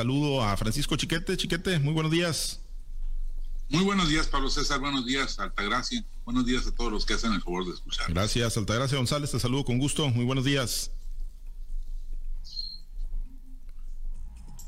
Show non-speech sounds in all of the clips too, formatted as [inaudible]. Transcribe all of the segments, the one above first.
Saludo a Francisco Chiquete. Chiquete, muy buenos días. Muy buenos días, Pablo César. Buenos días, Altagracia. Buenos días a todos los que hacen el favor de escuchar. Gracias, Altagracia González. Te saludo con gusto. Muy buenos días.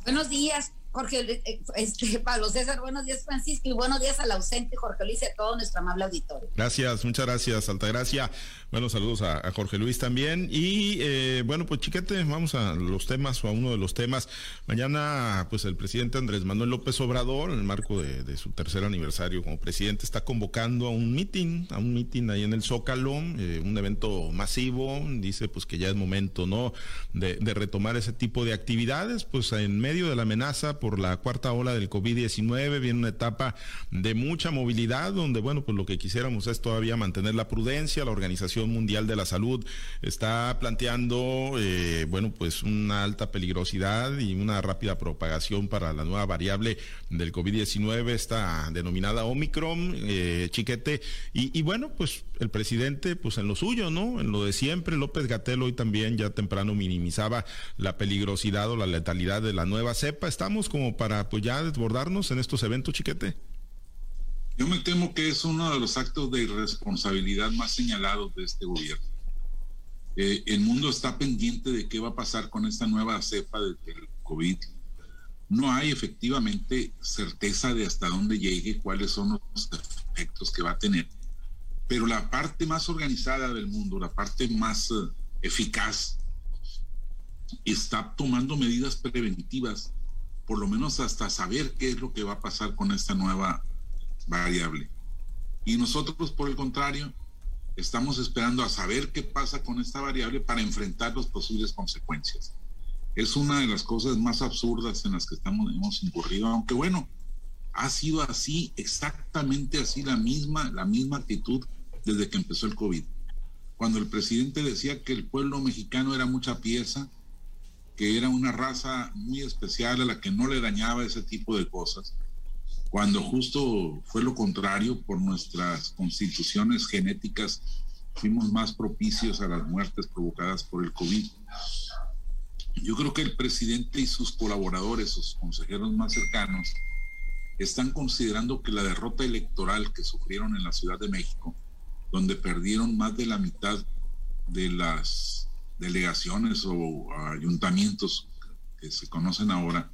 Buenos días. Jorge, eh, [laughs] este, Pablo César, buenos días Francisco y buenos días al ausente Jorge Luis y a todo nuestro amable auditorio. Gracias, muchas gracias, Altagracia. Buenos saludos a, Jorge Luis también. Y eh, bueno, pues chiquete, vamos a los temas o a uno de los temas. Mañana, pues el presidente Andrés Manuel López Obrador, en el marco de, su tercer aniversario como presidente, está convocando a un meeting, a un meeting ahí en el Zócalo, eh, un evento masivo. Dice pues que ya es momento, ¿no? De retomar ese tipo de actividades, pues en medio de la amenaza por la cuarta ola del COVID-19, viene una etapa de mucha movilidad, donde, bueno, pues lo que quisiéramos es todavía mantener la prudencia. La Organización Mundial de la Salud está planteando, eh, bueno, pues una alta peligrosidad y una rápida propagación para la nueva variable del COVID-19, esta denominada Omicron, eh, chiquete. Y, y bueno, pues el presidente, pues en lo suyo, ¿no? En lo de siempre, López Gatel hoy también ya temprano minimizaba la peligrosidad o la letalidad de la nueva cepa. Estamos como para pues ya desbordarnos en estos eventos, chiquete? Yo me temo que es uno de los actos de irresponsabilidad más señalados de este gobierno. Eh, el mundo está pendiente de qué va a pasar con esta nueva cepa del COVID. No hay efectivamente certeza de hasta dónde llegue, cuáles son los efectos que va a tener. Pero la parte más organizada del mundo, la parte más eh, eficaz, está tomando medidas preventivas por lo menos hasta saber qué es lo que va a pasar con esta nueva variable. Y nosotros, por el contrario, estamos esperando a saber qué pasa con esta variable para enfrentar las posibles consecuencias. Es una de las cosas más absurdas en las que estamos, hemos incurrido, aunque bueno, ha sido así, exactamente así la misma, la misma actitud desde que empezó el COVID. Cuando el presidente decía que el pueblo mexicano era mucha pieza, que era una raza muy especial a la que no le dañaba ese tipo de cosas, cuando justo fue lo contrario, por nuestras constituciones genéticas fuimos más propicios a las muertes provocadas por el COVID. Yo creo que el presidente y sus colaboradores, sus consejeros más cercanos, están considerando que la derrota electoral que sufrieron en la Ciudad de México, donde perdieron más de la mitad de las delegaciones o ayuntamientos que se conocen ahora,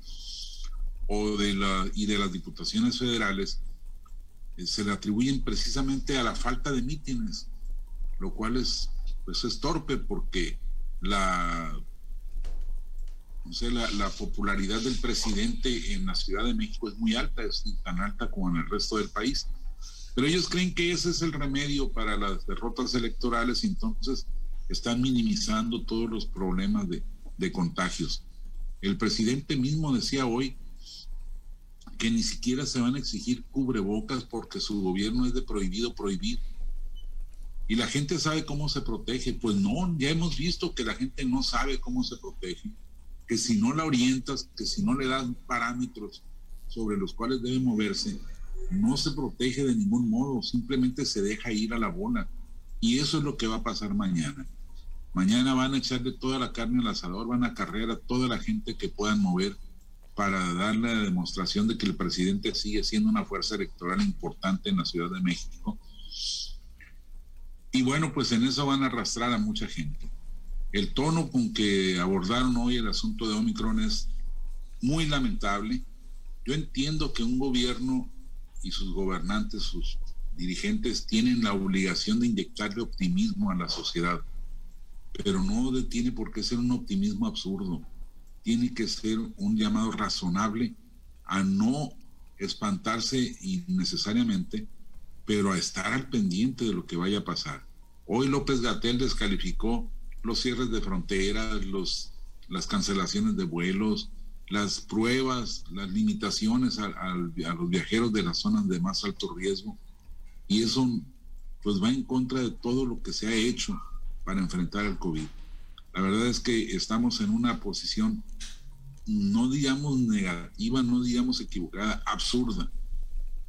o de la, y de las diputaciones federales, eh, se le atribuyen precisamente a la falta de mítines, lo cual es, pues es torpe porque la, no sé, la, la, popularidad del presidente en la Ciudad de México es muy alta, es tan alta como en el resto del país. Pero ellos creen que ese es el remedio para las derrotas electorales y entonces están minimizando todos los problemas de, contagios. El presidente mismo decía hoy que ni siquiera se van a exigir cubrebocas porque su gobierno es de prohibido prohibir. Y la gente sabe cómo se protege. Pues no, ya hemos visto que la gente no sabe cómo se protege, que si no la orientas, que si no le das parámetros sobre los cuales debe moverse, no se protege de ningún modo, simplemente se deja ir a la bola. Y eso es lo que va a pasar mañana. Mañana van a echarle toda la carne al asador, van a cargar a toda la gente que puedan mover para darle la demostración de que el presidente sigue siendo una fuerza electoral importante en la Ciudad de México. Y bueno, pues en eso van a arrastrar a mucha gente. El tono con que abordaron hoy el asunto de Omicron es muy lamentable. Yo entiendo que un gobierno y sus gobernantes, sus dirigentes, tienen la obligación de inyectarle optimismo a la sociedad pero no tiene por qué ser un optimismo absurdo. Tiene que ser un llamado razonable a no espantarse innecesariamente, pero a estar al pendiente de lo que vaya a pasar. Hoy López Gatel descalificó los cierres de fronteras, los, las cancelaciones de vuelos, las pruebas, las limitaciones a, a, los viajeros de las zonas de más alto riesgo. Y eso pues va en contra de todo lo que se ha hecho para enfrentar el COVID. La verdad es que estamos en una posición, no digamos negativa, no digamos equivocada, absurda,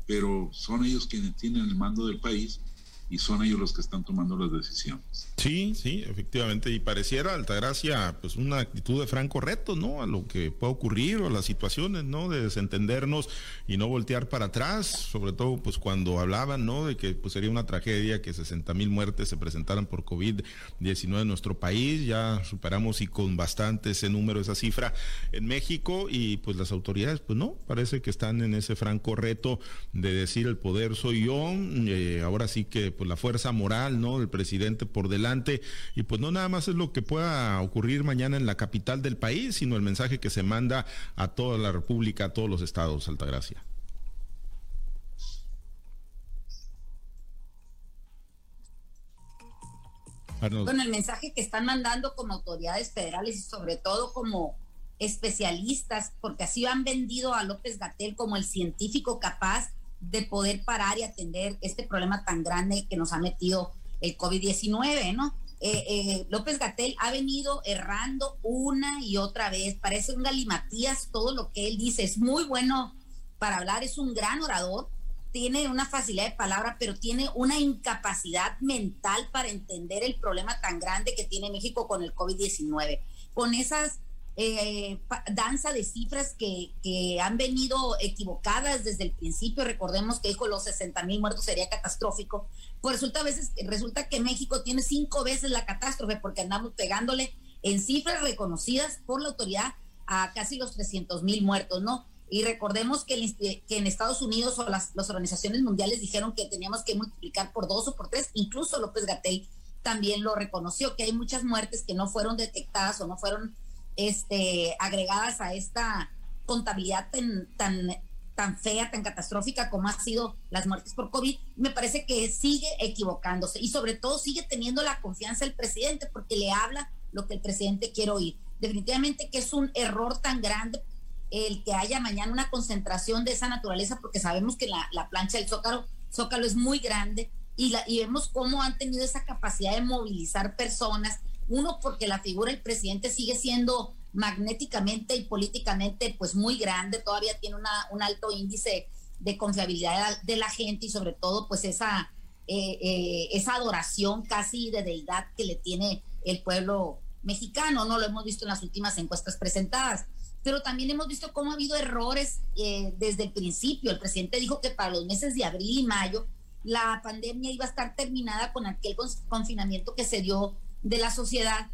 pero son ellos quienes tienen el mando del país y son ellos los que están tomando las decisiones. Sí, sí, efectivamente, y pareciera Altagracia pues una actitud de franco reto, ¿no? A lo que puede ocurrir o a las situaciones, ¿no? De desentendernos y no voltear para atrás, sobre todo pues cuando hablaban, ¿no? De que pues sería una tragedia que 60 mil muertes se presentaran por COVID-19 en nuestro país, ya superamos y con bastante ese número, esa cifra en México y pues las autoridades pues no, parece que están en ese franco reto de decir el poder soy yo, eh, ahora sí que pues la fuerza moral, ¿no? Del presidente por delante y pues no nada más es lo que pueda ocurrir mañana en la capital del país, sino el mensaje que se manda a toda la República, a todos los estados, Altagracia. Bueno, el mensaje que están mandando como autoridades federales y sobre todo como especialistas, porque así han vendido a López Gatel como el científico capaz de poder parar y atender este problema tan grande que nos ha metido el COVID-19, ¿no? Eh, eh, López Gatel ha venido errando una y otra vez, parece un galimatías todo lo que él dice, es muy bueno para hablar, es un gran orador, tiene una facilidad de palabra, pero tiene una incapacidad mental para entender el problema tan grande que tiene México con el COVID-19, con esas eh, danza de cifras que, que, han venido equivocadas desde el principio. Recordemos que dijo los 60 mil muertos sería catastrófico. Pues resulta, a veces, resulta que México tiene cinco veces la catástrofe porque andamos pegándole en cifras reconocidas por la autoridad a casi los 300 mil muertos, ¿no? Y recordemos que, que en Estados Unidos o las, las, organizaciones mundiales dijeron que teníamos que multiplicar por dos o por tres, incluso López Gatel también lo reconoció, que hay muchas muertes que no fueron detectadas o no fueron este, agregadas a esta contabilidad tan, tan, tan fea, tan catastrófica como ha sido las muertes por COVID, me parece que sigue equivocándose y sobre todo sigue teniendo la confianza del presidente porque le habla lo que el presidente quiere oír. Definitivamente que es un error tan grande el que haya mañana una concentración de esa naturaleza porque sabemos que la, la plancha del Zócalo, Zócalo es muy grande y, la, y vemos cómo han tenido esa capacidad de movilizar personas uno, porque la figura del presidente sigue siendo magnéticamente y políticamente pues muy grande, todavía tiene una, un alto índice de confiabilidad de la gente y sobre todo pues esa, eh, eh, esa adoración casi de deidad que le tiene el pueblo mexicano, ¿no? Lo hemos visto en las últimas encuestas presentadas. Pero también hemos visto cómo ha habido errores eh, desde el principio. El presidente dijo que para los meses de abril y mayo la pandemia iba a estar terminada con aquel confinamiento que se dio de la sociedad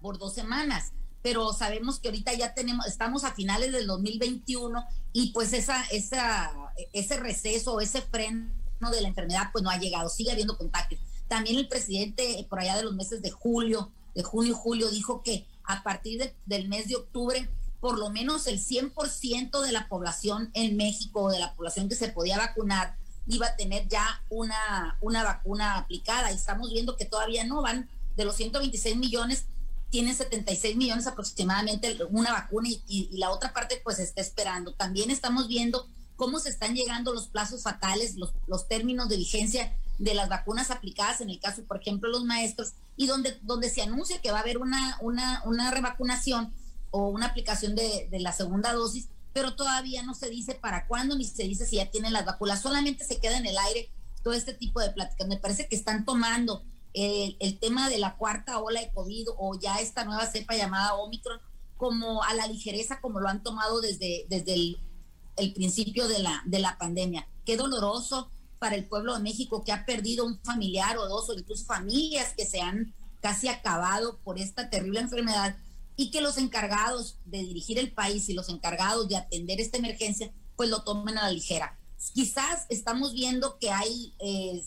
por dos semanas. Pero sabemos que ahorita ya tenemos, estamos a finales del 2021 y pues esa, esa, ese receso, ese freno de la enfermedad pues no ha llegado, sigue habiendo contagios. También el presidente por allá de los meses de julio, de junio y julio, dijo que a partir del mes de octubre, por lo menos el 100% de la población en México, de la población que se podía vacunar, iba a tener ya una, una vacuna aplicada. Y estamos viendo que todavía no van de los 126 millones, tienen 76 millones aproximadamente una vacuna y, la otra parte pues está esperando. También estamos viendo cómo se están llegando los plazos fatales, los, términos de vigencia de las vacunas aplicadas, en el caso, por ejemplo, los maestros, y donde, donde se anuncia que va a haber una, una, una revacunación o una aplicación de, de la segunda dosis, pero todavía no se dice para cuándo ni se dice si ya tienen las vacunas, solamente se queda en el aire todo este tipo de pláticas. Me parece que están tomando el, tema de la cuarta ola de COVID o ya esta nueva cepa llamada Omicron como a la ligereza como lo han tomado desde, desde el, principio de la, de la pandemia. Qué doloroso para el pueblo de México que ha perdido un familiar o dos o incluso familias que se han casi acabado por esta terrible enfermedad y que los encargados de dirigir el país y los encargados de atender esta emergencia pues lo tomen a la ligera. Quizás estamos viendo que hay eh,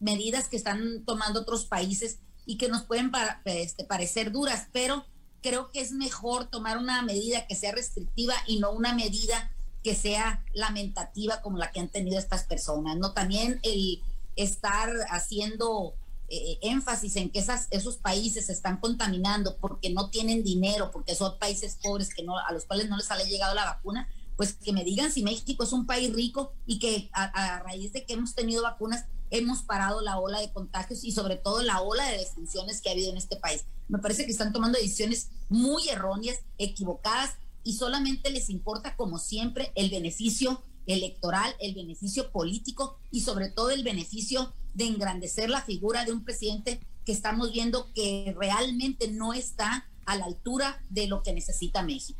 medidas que están tomando otros países y que nos pueden este, parecer duras, pero creo que es mejor tomar una medida que sea restrictiva y no una medida que sea lamentativa como la que han tenido estas personas, ¿no? También el estar haciendo eh, énfasis en que esas, esos países se están contaminando porque no tienen dinero, porque son países pobres que no, a los cuales no les ha llegado la vacuna, pues que me digan si México es un país rico y que a raíz de que hemos tenido vacunas hemos parado la ola de contagios y sobre todo la ola de defunciones que ha habido en este país. Me parece que están tomando decisiones muy erróneas, equivocadas y solamente les importa, como siempre, el beneficio electoral, el beneficio político y sobre todo el beneficio de engrandecer la figura de un presidente que estamos viendo que realmente no está a la altura de lo que necesita México.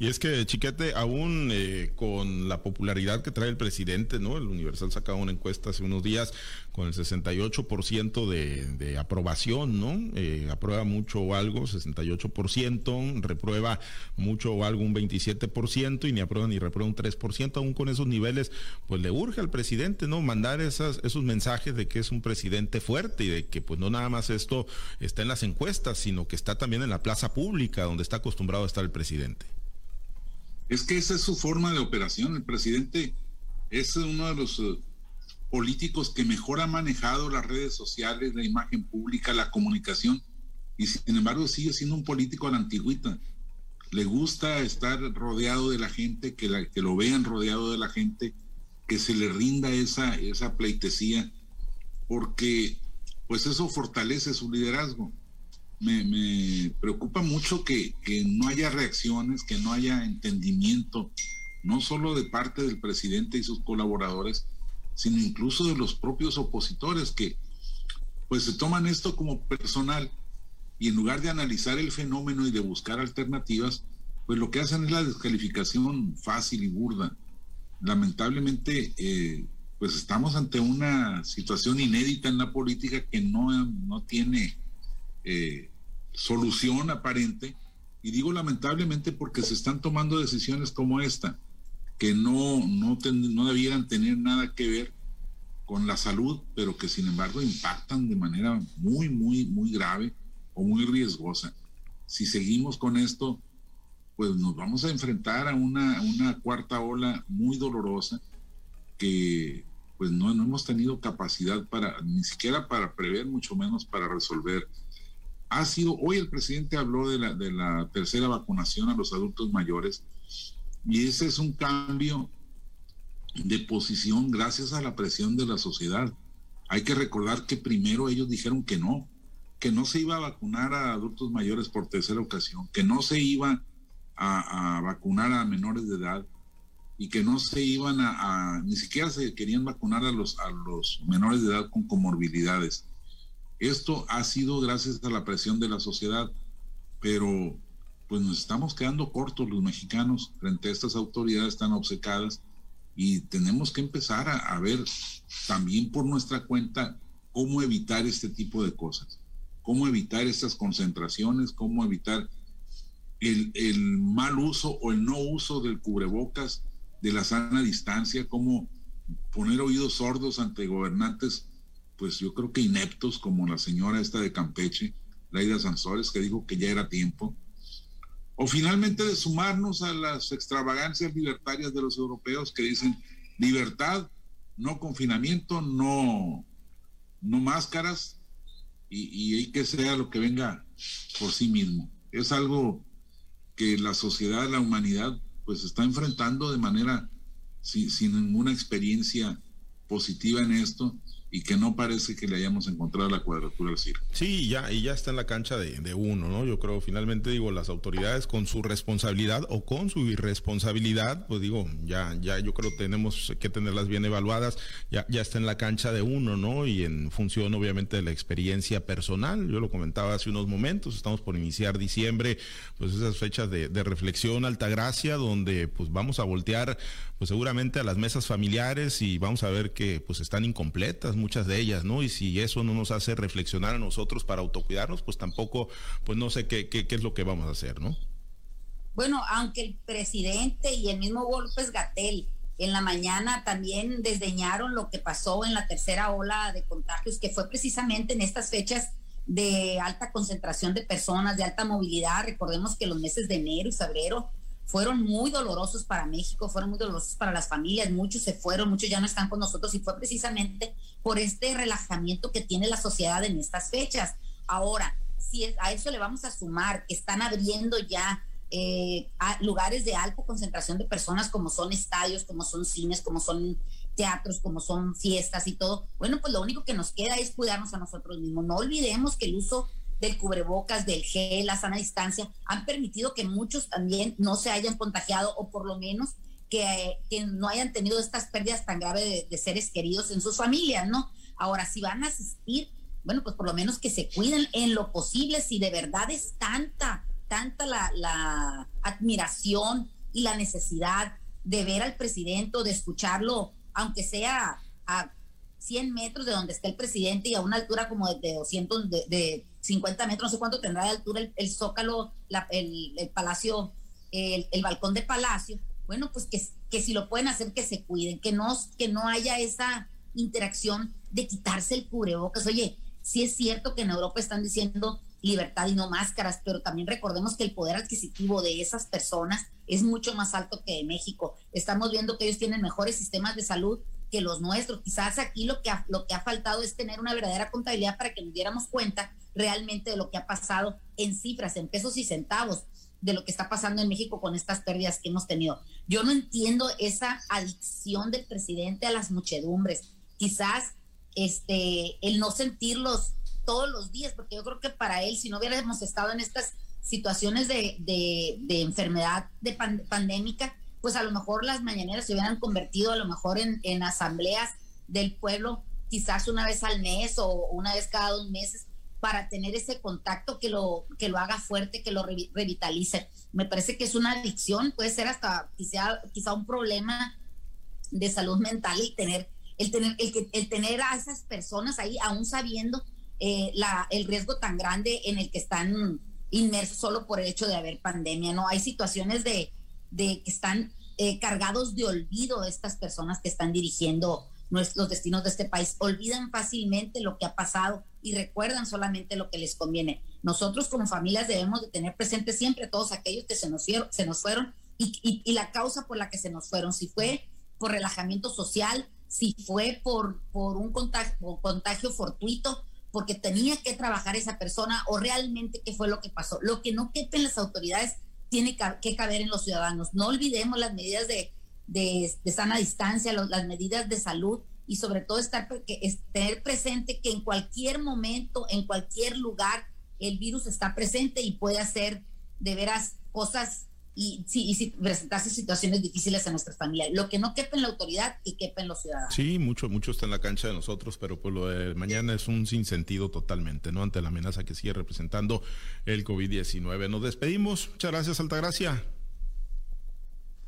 Y es que, Chiquete, aún eh, con la popularidad que trae el presidente, ¿no? El Universal sacaba una encuesta hace unos días con el 68% de, de aprobación, ¿no? Eh, aprueba mucho o algo, 68%, reprueba mucho o algo, un 27%, y ni aprueba ni reprueba un 3%, aún con esos niveles, pues le urge al presidente, ¿no? Mandar esas, esos mensajes de que es un presidente fuerte y de que pues no nada más esto está en las encuestas, sino que está también en la plaza pública, donde está acostumbrado a estar el presidente. Es que esa es su forma de operación. El presidente es uno de los eh, políticos que mejor ha manejado las redes sociales, la imagen pública, la comunicación, y sin embargo sigue siendo un político a la antigüita. Le gusta estar rodeado de la gente, que, la, que lo vean rodeado de la gente, que se le rinda esa, esa pleitesía, porque pues eso fortalece su liderazgo me, preocupa mucho que, no haya reacciones, que no haya entendimiento, no solo de parte del presidente y sus colaboradores, sino incluso de los propios opositores que pues se toman esto como personal y en lugar de analizar el fenómeno y de buscar alternativas, pues lo que hacen es la descalificación fácil y burda. Lamentablemente, eh, pues estamos ante una situación inédita en la política que no, no tiene eh, solución aparente, y digo lamentablemente porque se están tomando decisiones como esta, que no, no, debieran tener nada que ver con la salud, pero que sin embargo impactan de manera muy, muy, muy grave o muy riesgosa. Si seguimos con esto, pues nos vamos a enfrentar a una, una cuarta ola muy dolorosa que pues no, no hemos tenido capacidad para, ni siquiera para prever, mucho menos para resolver ha sido, hoy el presidente habló de la, tercera vacunación a los adultos mayores y ese es un cambio de posición gracias a la presión de la sociedad. Hay que recordar que primero ellos dijeron que no, que no se iba a vacunar a adultos mayores por tercera ocasión, que no se iba a, vacunar a menores de edad y que no se iban a, ni siquiera se querían vacunar a los, a los menores de edad con comorbilidades. Esto ha sido gracias a la presión de la sociedad, pero pues nos estamos quedando cortos los mexicanos frente a estas autoridades tan obcecadas y tenemos que empezar a, ver también por nuestra cuenta cómo evitar este tipo de cosas, cómo evitar estas concentraciones, cómo evitar el, el, mal uso o el no uso del cubrebocas, de la sana distancia, cómo poner oídos sordos ante gobernantes pues yo creo que ineptos como la señora esta de Campeche, Laida Sansores, que dijo que ya era tiempo, o finalmente de sumarnos a las extravagancias libertarias de los europeos que dicen libertad, no confinamiento, no, no máscaras y, y que sea lo que venga por sí mismo. Es algo que la sociedad, la humanidad, pues está enfrentando de manera sin, sin ninguna experiencia positiva en esto y que no parece que le hayamos encontrado la cuadratura al circo. Sí, ya, y ya está en la cancha de, uno, ¿no? Yo creo, finalmente digo, las autoridades con su responsabilidad o con su irresponsabilidad, pues digo, ya, ya yo creo tenemos que tenerlas bien evaluadas, ya, ya está en la cancha de uno, ¿no? Y en función obviamente de la experiencia personal, yo lo comentaba hace unos momentos, estamos por iniciar diciembre, pues esas fechas de, de reflexión, altagracia, donde pues vamos a voltear pues seguramente a las mesas familiares y vamos a ver que pues están incompletas muchas de ellas, ¿no? Y si eso no nos hace reflexionar a nosotros para autocuidarnos, pues tampoco, pues no sé qué, es lo que vamos a hacer, ¿no? Bueno, aunque el presidente y el mismo López Gatel en la mañana también desdeñaron lo que pasó en la tercera ola de contagios, que fue precisamente en estas fechas de alta concentración de personas, de alta movilidad. Recordemos que los meses de enero y febrero fueron muy dolorosos para México, fueron muy dolorosos para las familias, muchos se fueron, muchos ya no están con nosotros y fue precisamente por este relajamiento que tiene la sociedad en estas fechas. Ahora, si a eso le vamos a sumar que están abriendo ya eh, lugares de alta concentración de personas como son estadios, como son cines, como son teatros, como son fiestas y todo, bueno, pues lo único que nos queda es cuidarnos a nosotros mismos. No olvidemos que el uso del cubrebocas, del gel, la sana distancia, han permitido que muchos también no se hayan contagiado o por lo menos que, no hayan tenido estas pérdidas tan graves de, seres queridos en sus familias, ¿no? Ahora, si van a asistir, bueno, pues por lo menos que se cuiden en lo posible, si de verdad es tanta, tanta la, admiración y la necesidad de ver al presidente o de escucharlo, aunque sea a 100 metros de donde está el presidente y a una altura como de, 200, de, 50 metros, no sé cuánto tendrá de altura el, zócalo, el, el, palacio, el, el, balcón de palacio, bueno, pues que, que si lo pueden hacer, que se cuiden, que no, que no haya esa interacción de quitarse el cubrebocas. Oye, sí es cierto que en Europa están diciendo libertad y no máscaras, pero también recordemos que el poder adquisitivo de esas personas es mucho más alto que de México. Estamos viendo que ellos tienen mejores sistemas de salud que los nuestros. Quizás aquí lo que ha, lo que ha faltado es tener una verdadera contabilidad para que nos diéramos cuenta realmente de lo que ha pasado en cifras, en pesos y centavos de lo que está pasando en México con estas pérdidas que hemos tenido. Yo no entiendo esa adicción del presidente a las muchedumbres. Quizás este el no sentirlos todos los días, porque yo creo que para él, si no hubiéramos estado en estas situaciones de, de, enfermedad de pandémica, pues a lo mejor las mañaneras se hubieran convertido a lo mejor en, en asambleas del pueblo, quizás una vez al mes o una vez cada dos meses, para tener ese contacto que lo, que lo haga fuerte, que lo revitalice. Me parece que es una adicción, puede ser hasta quizá, quizá un problema de salud mental el tener, el tener, el, tener a esas personas ahí, aún sabiendo eh, el riesgo tan grande en el que están inmersos solo por el hecho de haber pandemia, ¿no? Hay situaciones de, de que están eh, cargados de olvido estas personas que están dirigiendo nuestros destinos de este país. Olvidan fácilmente lo que ha pasado y recuerdan solamente lo que les conviene. Nosotros como familias debemos de tener presente siempre todos aquellos que se nos, se nos fueron y, y, la causa por la que se nos fueron. Si fue por relajamiento social, si fue por, por un contagio, contagio fortuito, porque tenía que trabajar esa persona o realmente qué fue lo que pasó. Lo que no quepen las autoridades tiene que caber en los ciudadanos. No olvidemos las medidas de, de, sana distancia, las medidas de salud y sobre todo estar tener presente que en cualquier momento, en cualquier lugar, el virus está presente y puede hacer de veras cosas y, sí, y presentarse situaciones difíciles en nuestras familias. Lo que no quepa en la autoridad, y quepa en los ciudadanos. Sí, mucho, mucho está en la cancha de nosotros, pero pues lo de mañana es un sinsentido totalmente, ¿no? Ante la amenaza que sigue representando el COVID-19. Nos despedimos. Muchas gracias, Altagracia.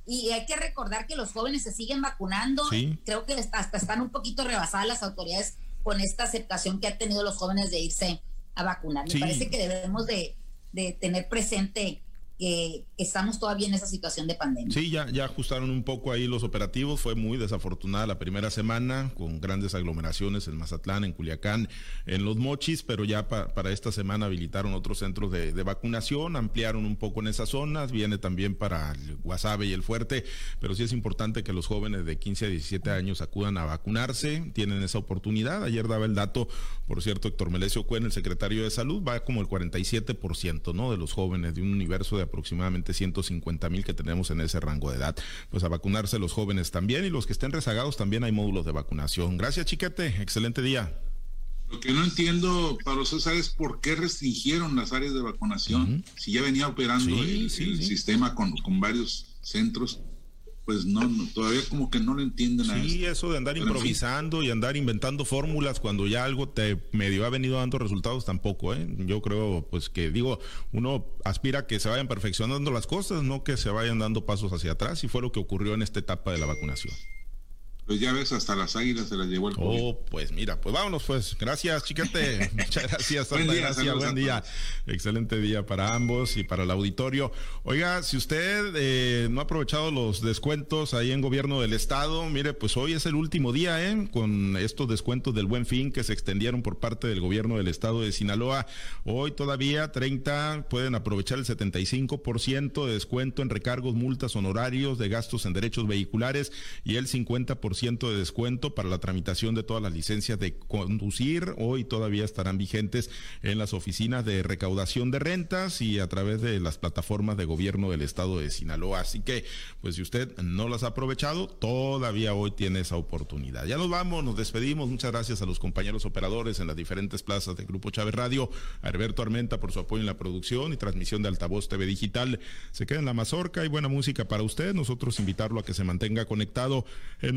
Y hay que recordar que los jóvenes se siguen vacunando. Creo que hasta están un poquito rebasadas las autoridades con esta aceptación que han tenido los jóvenes de irse a vacunar. Me parece que debemos de, de tener presente que estamos todavía en esa situación de pandemia. Sí, ya, ya ajustaron un poco ahí los operativos. Fue muy desafortunada la primera semana, con grandes aglomeraciones en Mazatlán, en Culiacán, en Los Mochis, pero ya para esta semana habilitaron otros centros de, vacunación, ampliaron un poco en esas zonas, viene también para el Guasave y el Fuerte, pero sí es importante que los jóvenes de 15 a 17 años acudan a vacunarse, tienen esa oportunidad. Ayer daba el dato, por cierto, Héctor Melesio Cuen, el secretario de Salud, va como el 47%, ¿no? De los jóvenes de un universo de aproximadamente 150 mil que tenemos en ese rango de edad. Pues a vacunarse los jóvenes también y los que estén rezagados también hay módulos de vacunación. Gracias, Chiquete. Excelente día. Lo que no entiendo, Pablo César, es por qué restringieron las áreas de vacunación. Si ya venía operando el, sistema con, con varios centros pues no, todavía como que no lo entienden a Sí, eso de andar improvisando y andar inventando fórmulas cuando ya algo te medio ha venido dando resultados tampoco, ¿eh? Yo creo, pues que digo, uno aspira a que se vayan perfeccionando las cosas, no que se vayan dando pasos hacia atrás, y fue lo que ocurrió en esta etapa de la vacunación. Pues ya ves, hasta las águilas se las llevó el COVID. Oh, pues mira, pues vámonos pues. Gracias, chiquete. [laughs] Muchas gracias, buen día, gracias, buen día. Excelente día para ambos y para el auditorio. Oiga, si usted eh, no ha aprovechado los descuentos ahí en gobierno del estado, mire, pues hoy es el último día, ¿eh? Con estos descuentos del buen fin que se extendieron por parte del gobierno del estado de Sinaloa. Hoy todavía 30 pueden aprovechar el 75% de descuento en recargos, multas, honorarios de gastos en derechos vehiculares y el 50% 50% de descuento para la tramitación de todas las licencias de conducir. Hoy todavía estarán vigentes en las oficinas de recaudación de rentas y a través de las plataformas de gobierno del estado de Sinaloa. Así que, pues si usted no las ha aprovechado, todavía hoy tiene esa oportunidad. Ya nos vamos, nos despedimos. Muchas gracias a los compañeros operadores en las diferentes plazas del Grupo Chávez Radio, a Alberto Armenta por su apoyo en la producción y transmisión de Altavoz TV Digital. Se queda en la mazorca y buena música para usted. Nosotros invitarlo a que se mantenga conectado en